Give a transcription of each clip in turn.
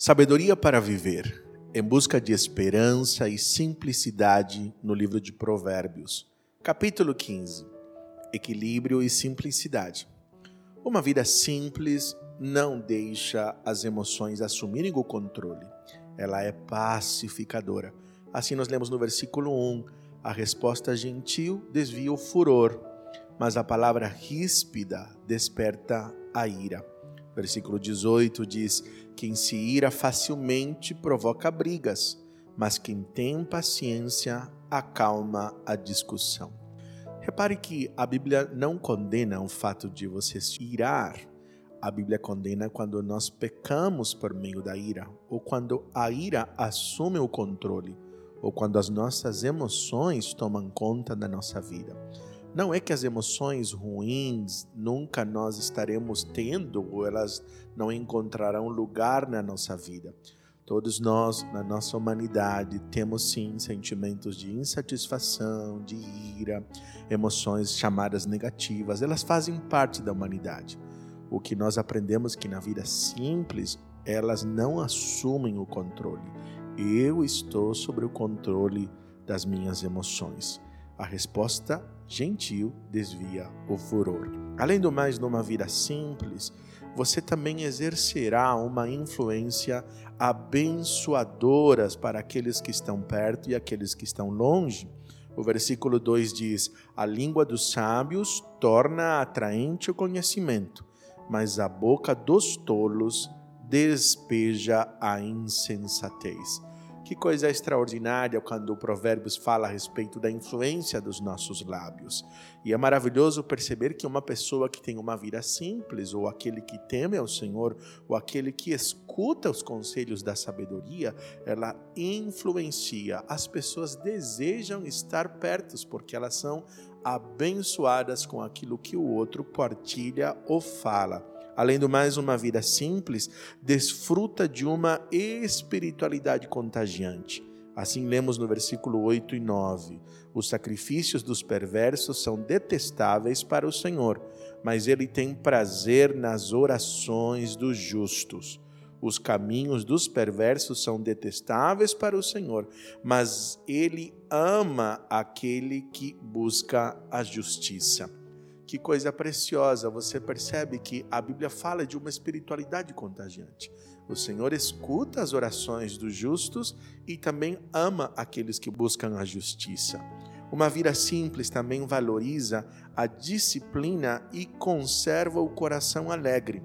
Sabedoria para viver, em busca de esperança e simplicidade no livro de Provérbios, capítulo 15. Equilíbrio e simplicidade. Uma vida simples não deixa as emoções assumirem o controle. Ela é pacificadora. Assim nós lemos no versículo 1: a resposta gentil desvia o furor, mas a palavra ríspida desperta a ira. Versículo 18 diz: Quem se ira facilmente provoca brigas, mas quem tem paciência acalma a discussão. Repare que a Bíblia não condena o fato de você se irar. A Bíblia condena quando nós pecamos por meio da ira, ou quando a ira assume o controle, ou quando as nossas emoções tomam conta da nossa vida. Não é que as emoções ruins nunca nós estaremos tendo ou elas não encontrarão lugar na nossa vida. Todos nós, na nossa humanidade, temos sim sentimentos de insatisfação, de ira, emoções chamadas negativas, elas fazem parte da humanidade. O que nós aprendemos que na vida simples, elas não assumem o controle. Eu estou sobre o controle das minhas emoções. A resposta gentil desvia o furor. Além do mais, numa vida simples, você também exercerá uma influência abençoadora para aqueles que estão perto e aqueles que estão longe. O versículo 2 diz: A língua dos sábios torna atraente o conhecimento, mas a boca dos tolos despeja a insensatez. Que coisa extraordinária quando o Provérbios fala a respeito da influência dos nossos lábios. E é maravilhoso perceber que uma pessoa que tem uma vida simples, ou aquele que teme ao Senhor, ou aquele que escuta os conselhos da sabedoria, ela influencia. As pessoas desejam estar perto, porque elas são abençoadas com aquilo que o outro partilha ou fala. Além do mais, uma vida simples desfruta de uma espiritualidade contagiante. Assim lemos no versículo 8 e 9: Os sacrifícios dos perversos são detestáveis para o Senhor, mas ele tem prazer nas orações dos justos. Os caminhos dos perversos são detestáveis para o Senhor, mas ele ama aquele que busca a justiça. Que coisa preciosa, você percebe que a Bíblia fala de uma espiritualidade contagiante. O Senhor escuta as orações dos justos e também ama aqueles que buscam a justiça. Uma vida simples também valoriza a disciplina e conserva o coração alegre.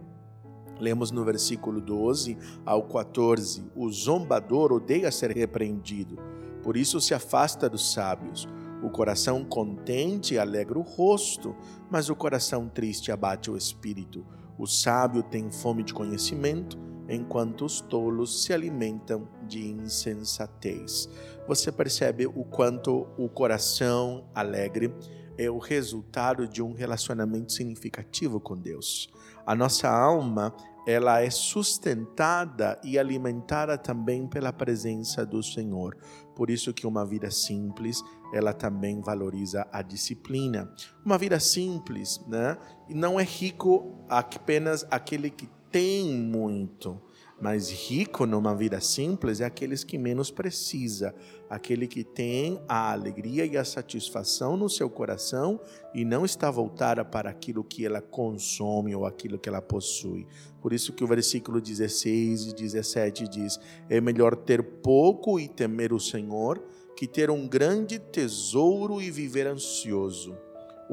Lemos no versículo 12 ao 14: O zombador odeia ser repreendido, por isso se afasta dos sábios. O coração contente alegra o rosto, mas o coração triste abate o espírito. O sábio tem fome de conhecimento, enquanto os tolos se alimentam de insensatez. Você percebe o quanto o coração alegre é o resultado de um relacionamento significativo com Deus. A nossa alma ela é sustentada e alimentada também pela presença do Senhor. Por isso que uma vida simples, ela também valoriza a disciplina. Uma vida simples, né? Não é rico apenas aquele que tem muito mas rico numa vida simples é aqueles que menos precisa, aquele que tem a alegria e a satisfação no seu coração e não está voltada para aquilo que ela consome ou aquilo que ela possui. Por isso que o versículo 16 e 17 diz: é melhor ter pouco e temer o Senhor que ter um grande tesouro e viver ansioso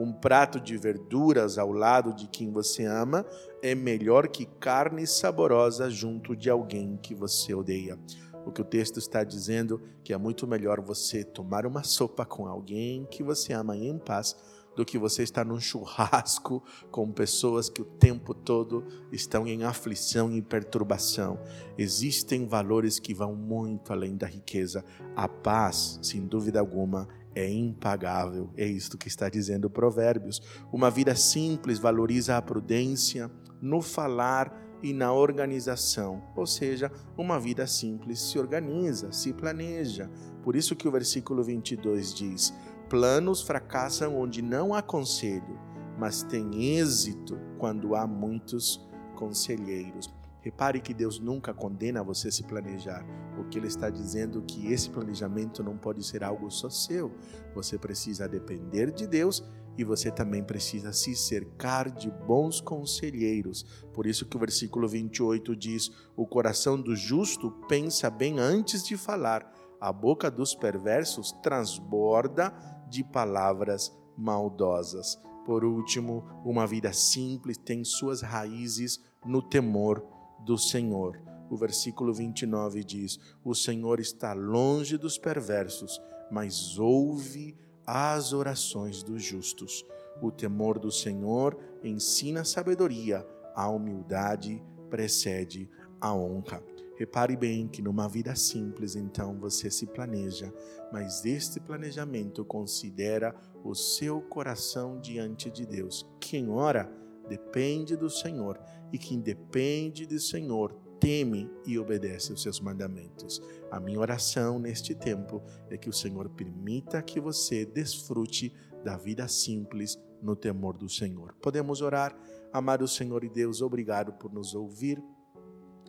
um prato de verduras ao lado de quem você ama é melhor que carne saborosa junto de alguém que você odeia. O que o texto está dizendo que é muito melhor você tomar uma sopa com alguém que você ama em paz do que você estar num churrasco com pessoas que o tempo todo estão em aflição e perturbação. Existem valores que vão muito além da riqueza. A paz, sem dúvida alguma, é impagável. É isto que está dizendo o Provérbios. Uma vida simples valoriza a prudência no falar e na organização. Ou seja, uma vida simples se organiza, se planeja. Por isso que o versículo 22 diz: Planos fracassam onde não há conselho, mas tem êxito quando há muitos conselheiros. Repare que Deus nunca condena você a se planejar. O que Ele está dizendo que esse planejamento não pode ser algo só seu. Você precisa depender de Deus e você também precisa se cercar de bons conselheiros. Por isso que o versículo 28 diz: O coração do justo pensa bem antes de falar, a boca dos perversos transborda de palavras maldosas. Por último, uma vida simples tem suas raízes no temor do Senhor. O versículo 29 diz: O Senhor está longe dos perversos, mas ouve as orações dos justos. O temor do Senhor ensina sabedoria, a humildade precede a honra. Repare bem que numa vida simples, então, você se planeja, mas este planejamento considera o seu coração diante de Deus. Quem ora depende do Senhor, e quem depende do Senhor teme e obedece os seus mandamentos. A minha oração neste tempo é que o Senhor permita que você desfrute da vida simples no temor do Senhor. Podemos orar, amado Senhor e Deus, obrigado por nos ouvir.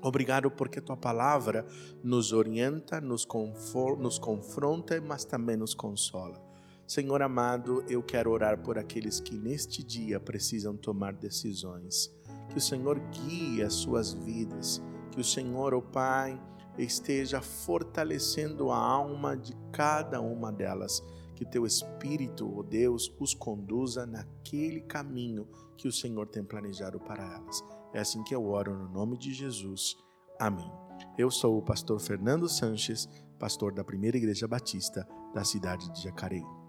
Obrigado porque tua palavra nos orienta, nos, nos confronta, mas também nos consola. Senhor amado, eu quero orar por aqueles que neste dia precisam tomar decisões. Que o Senhor guie as suas vidas. Que o Senhor, o oh Pai, esteja fortalecendo a alma de cada uma delas. Que teu Espírito, ó oh Deus, os conduza naquele caminho que o Senhor tem planejado para elas. É assim que eu oro no nome de Jesus. Amém. Eu sou o pastor Fernando Sanches, pastor da Primeira Igreja Batista da cidade de Jacareí.